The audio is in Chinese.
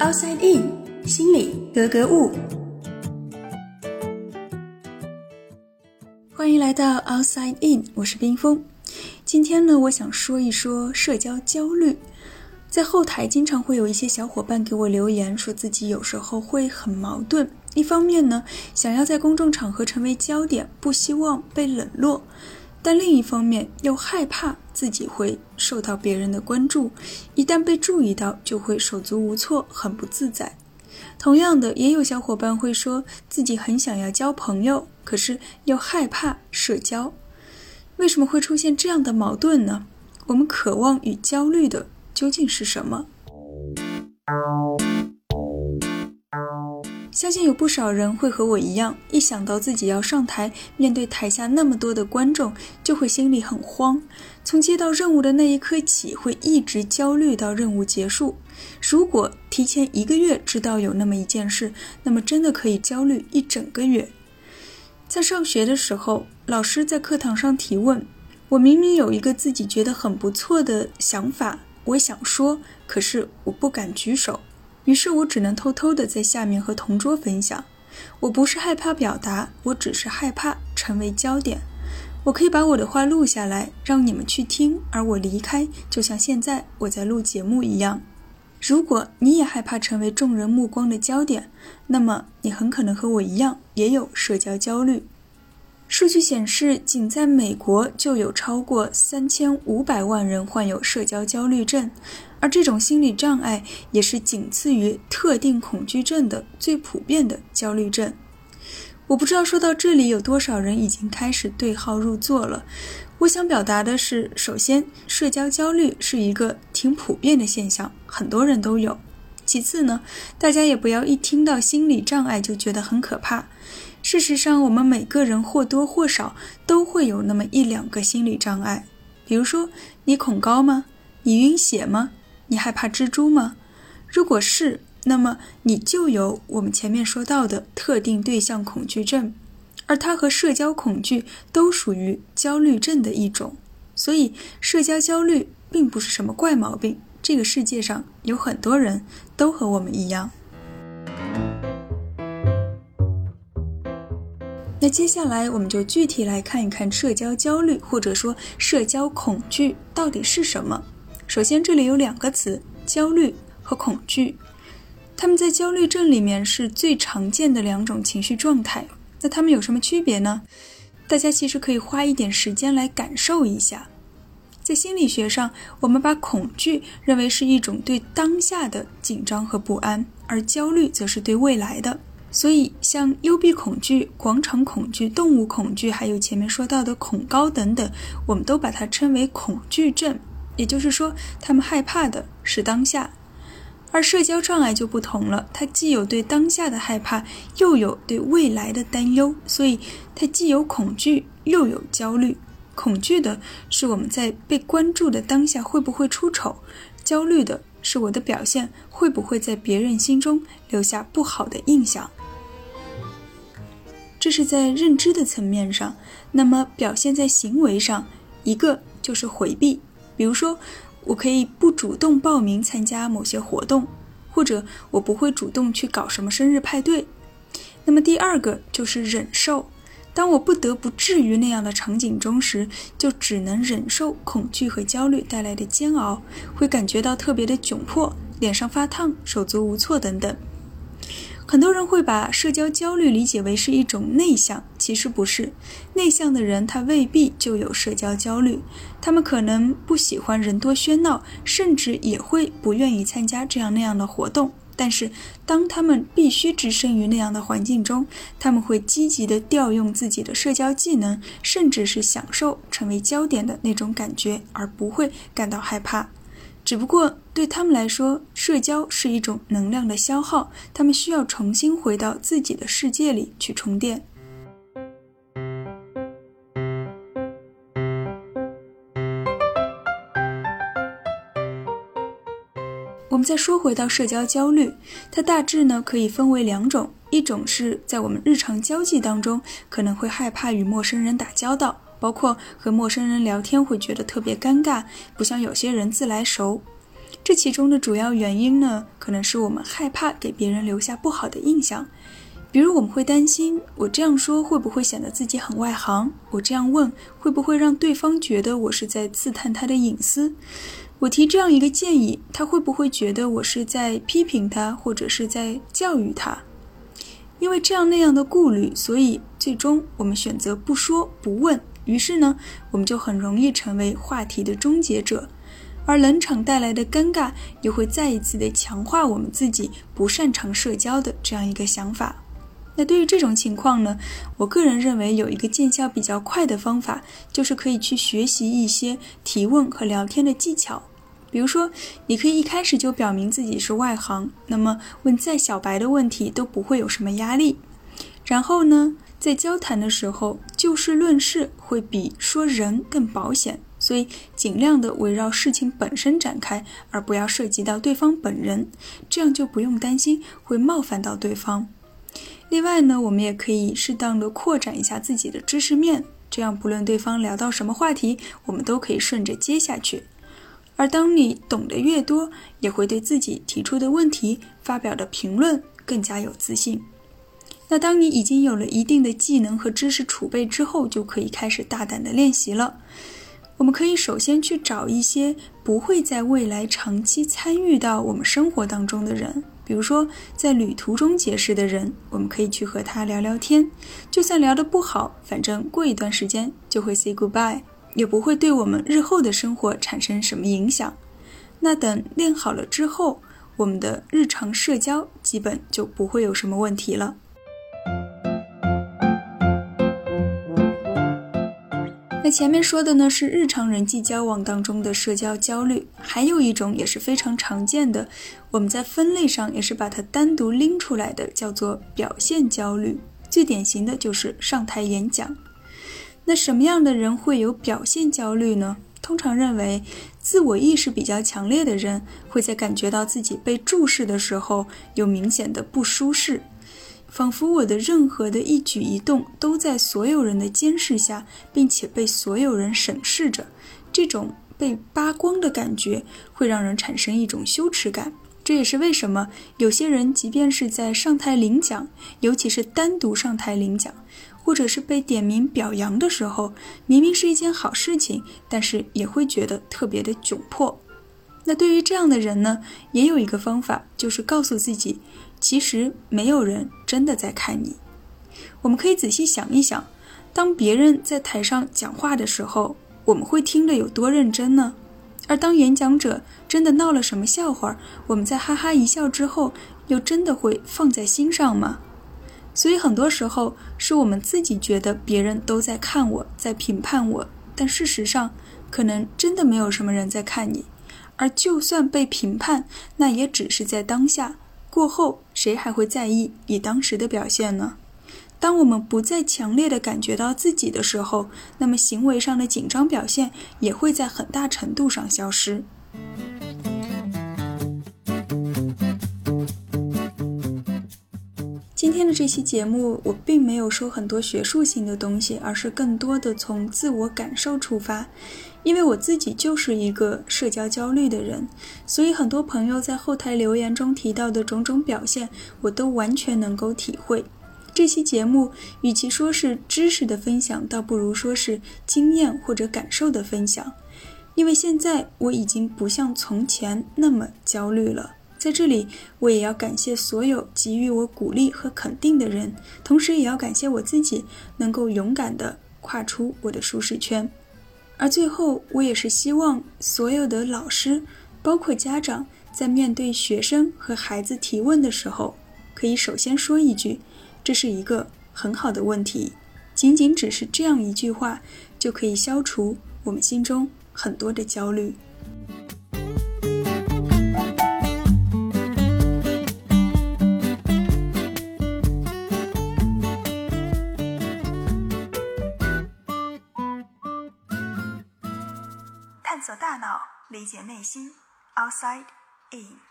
Outside In，心里格格物。欢迎来到 Outside In，我是冰峰。今天呢，我想说一说社交焦虑。在后台经常会有一些小伙伴给我留言，说自己有时候会很矛盾。一方面呢，想要在公众场合成为焦点，不希望被冷落。但另一方面又害怕自己会受到别人的关注，一旦被注意到，就会手足无措，很不自在。同样的，也有小伙伴会说自己很想要交朋友，可是又害怕社交。为什么会出现这样的矛盾呢？我们渴望与焦虑的究竟是什么？相信有不少人会和我一样，一想到自己要上台面对台下那么多的观众，就会心里很慌。从接到任务的那一刻起，会一直焦虑到任务结束。如果提前一个月知道有那么一件事，那么真的可以焦虑一整个月。在上学的时候，老师在课堂上提问，我明明有一个自己觉得很不错的想法，我想说，可是我不敢举手。于是我只能偷偷的在下面和同桌分享。我不是害怕表达，我只是害怕成为焦点。我可以把我的话录下来，让你们去听，而我离开，就像现在我在录节目一样。如果你也害怕成为众人目光的焦点，那么你很可能和我一样，也有社交焦虑。数据显示，仅在美国就有超过三千五百万人患有社交焦虑症，而这种心理障碍也是仅次于特定恐惧症的最普遍的焦虑症。我不知道说到这里有多少人已经开始对号入座了。我想表达的是，首先，社交焦虑是一个挺普遍的现象，很多人都有。其次呢，大家也不要一听到心理障碍就觉得很可怕。事实上，我们每个人或多或少都会有那么一两个心理障碍。比如说，你恐高吗？你晕血吗？你害怕蜘蛛吗？如果是，那么你就有我们前面说到的特定对象恐惧症，而它和社交恐惧都属于焦虑症的一种。所以，社交焦虑并不是什么怪毛病。这个世界上有很多人都和我们一样。那接下来我们就具体来看一看社交焦虑或者说社交恐惧到底是什么。首先，这里有两个词：焦虑和恐惧。他们在焦虑症里面是最常见的两种情绪状态。那它们有什么区别呢？大家其实可以花一点时间来感受一下。在心理学上，我们把恐惧认为是一种对当下的紧张和不安，而焦虑则是对未来的。所以，像幽闭恐惧、广场恐惧、动物恐惧，还有前面说到的恐高等等，我们都把它称为恐惧症。也就是说，他们害怕的是当下。而社交障碍就不同了，它既有对当下的害怕，又有对未来的担忧，所以它既有恐惧，又有焦虑。恐惧的是我们在被关注的当下会不会出丑，焦虑的是我的表现会不会在别人心中留下不好的印象。这是在认知的层面上，那么表现在行为上，一个就是回避，比如说，我可以不主动报名参加某些活动，或者我不会主动去搞什么生日派对。那么第二个就是忍受，当我不得不置于那样的场景中时，就只能忍受恐惧和焦虑带来的煎熬，会感觉到特别的窘迫，脸上发烫，手足无措等等。很多人会把社交焦虑理解为是一种内向，其实不是。内向的人他未必就有社交焦虑，他们可能不喜欢人多喧闹，甚至也会不愿意参加这样那样的活动。但是，当他们必须置身于那样的环境中，他们会积极地调用自己的社交技能，甚至是享受成为焦点的那种感觉，而不会感到害怕。只不过对他们来说，社交是一种能量的消耗，他们需要重新回到自己的世界里去充电。我们再说回到社交焦虑，它大致呢可以分为两种，一种是在我们日常交际当中可能会害怕与陌生人打交道。包括和陌生人聊天会觉得特别尴尬，不像有些人自来熟。这其中的主要原因呢，可能是我们害怕给别人留下不好的印象。比如，我们会担心我这样说会不会显得自己很外行？我这样问会不会让对方觉得我是在刺探他的隐私？我提这样一个建议，他会不会觉得我是在批评他，或者是在教育他？因为这样那样的顾虑，所以最终我们选择不说不问。于是呢，我们就很容易成为话题的终结者，而冷场带来的尴尬，又会再一次的强化我们自己不擅长社交的这样一个想法。那对于这种情况呢，我个人认为有一个见效比较快的方法，就是可以去学习一些提问和聊天的技巧。比如说，你可以一开始就表明自己是外行，那么问再小白的问题都不会有什么压力。然后呢，在交谈的时候，就事论事会比说人更保险，所以尽量的围绕事情本身展开，而不要涉及到对方本人，这样就不用担心会冒犯到对方。另外呢，我们也可以适当的扩展一下自己的知识面，这样不论对方聊到什么话题，我们都可以顺着接下去。而当你懂得越多，也会对自己提出的问题、发表的评论更加有自信。那当你已经有了一定的技能和知识储备之后，就可以开始大胆的练习了。我们可以首先去找一些不会在未来长期参与到我们生活当中的人。比如说，在旅途中结识的人，我们可以去和他聊聊天。就算聊得不好，反正过一段时间就会 say goodbye，也不会对我们日后的生活产生什么影响。那等练好了之后，我们的日常社交基本就不会有什么问题了。前面说的呢是日常人际交往当中的社交焦虑，还有一种也是非常常见的，我们在分类上也是把它单独拎出来的，叫做表现焦虑。最典型的就是上台演讲。那什么样的人会有表现焦虑呢？通常认为，自我意识比较强烈的人会在感觉到自己被注视的时候有明显的不舒适。仿佛我的任何的一举一动都在所有人的监视下，并且被所有人审视着，这种被扒光的感觉会让人产生一种羞耻感。这也是为什么有些人即便是在上台领奖，尤其是单独上台领奖，或者是被点名表扬的时候，明明是一件好事情，但是也会觉得特别的窘迫。那对于这样的人呢，也有一个方法，就是告诉自己。其实没有人真的在看你。我们可以仔细想一想，当别人在台上讲话的时候，我们会听得有多认真呢？而当演讲者真的闹了什么笑话，我们在哈哈一笑之后，又真的会放在心上吗？所以很多时候是我们自己觉得别人都在看我，在评判我，但事实上可能真的没有什么人在看你。而就算被评判，那也只是在当下。过后，谁还会在意你当时的表现呢？当我们不再强烈的感觉到自己的时候，那么行为上的紧张表现也会在很大程度上消失。今天的这期节目，我并没有说很多学术性的东西，而是更多的从自我感受出发。因为我自己就是一个社交焦虑的人，所以很多朋友在后台留言中提到的种种表现，我都完全能够体会。这期节目与其说是知识的分享，倒不如说是经验或者感受的分享。因为现在我已经不像从前那么焦虑了。在这里，我也要感谢所有给予我鼓励和肯定的人，同时也要感谢我自己能够勇敢地跨出我的舒适圈。而最后，我也是希望所有的老师，包括家长，在面对学生和孩子提问的时候，可以首先说一句：“这是一个很好的问题。”仅仅只是这样一句话，就可以消除我们心中很多的焦虑。大脑，理解内心，outside in。